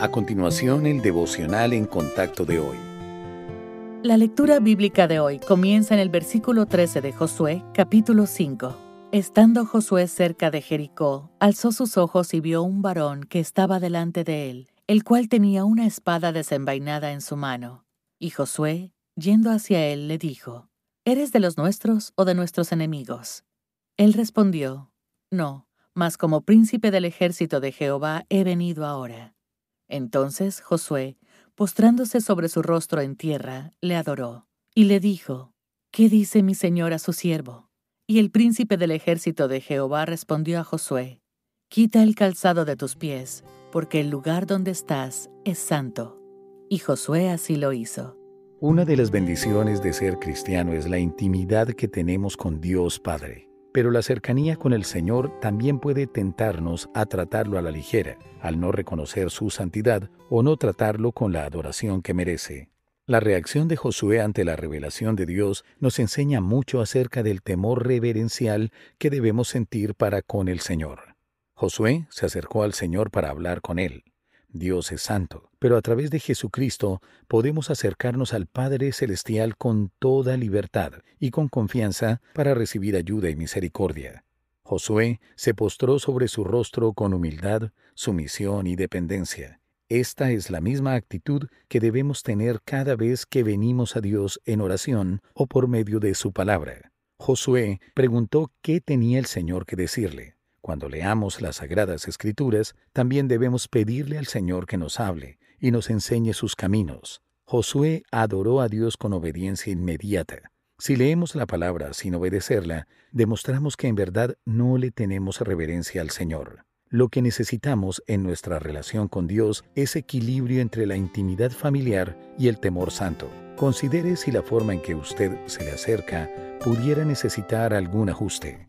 A continuación, el devocional en contacto de hoy. La lectura bíblica de hoy comienza en el versículo 13 de Josué, capítulo 5. Estando Josué cerca de Jericó, alzó sus ojos y vio un varón que estaba delante de él, el cual tenía una espada desenvainada en su mano. Y Josué, yendo hacia él, le dijo, ¿Eres de los nuestros o de nuestros enemigos? Él respondió, No, mas como príncipe del ejército de Jehová he venido ahora. Entonces Josué, postrándose sobre su rostro en tierra, le adoró, y le dijo, ¿Qué dice mi señor a su siervo? Y el príncipe del ejército de Jehová respondió a Josué, Quita el calzado de tus pies, porque el lugar donde estás es santo. Y Josué así lo hizo. Una de las bendiciones de ser cristiano es la intimidad que tenemos con Dios Padre. Pero la cercanía con el Señor también puede tentarnos a tratarlo a la ligera, al no reconocer su santidad o no tratarlo con la adoración que merece. La reacción de Josué ante la revelación de Dios nos enseña mucho acerca del temor reverencial que debemos sentir para con el Señor. Josué se acercó al Señor para hablar con él. Dios es santo, pero a través de Jesucristo podemos acercarnos al Padre Celestial con toda libertad y con confianza para recibir ayuda y misericordia. Josué se postró sobre su rostro con humildad, sumisión y dependencia. Esta es la misma actitud que debemos tener cada vez que venimos a Dios en oración o por medio de su palabra. Josué preguntó qué tenía el Señor que decirle. Cuando leamos las Sagradas Escrituras, también debemos pedirle al Señor que nos hable y nos enseñe sus caminos. Josué adoró a Dios con obediencia inmediata. Si leemos la palabra sin obedecerla, demostramos que en verdad no le tenemos reverencia al Señor. Lo que necesitamos en nuestra relación con Dios es equilibrio entre la intimidad familiar y el temor santo. Considere si la forma en que usted se le acerca pudiera necesitar algún ajuste.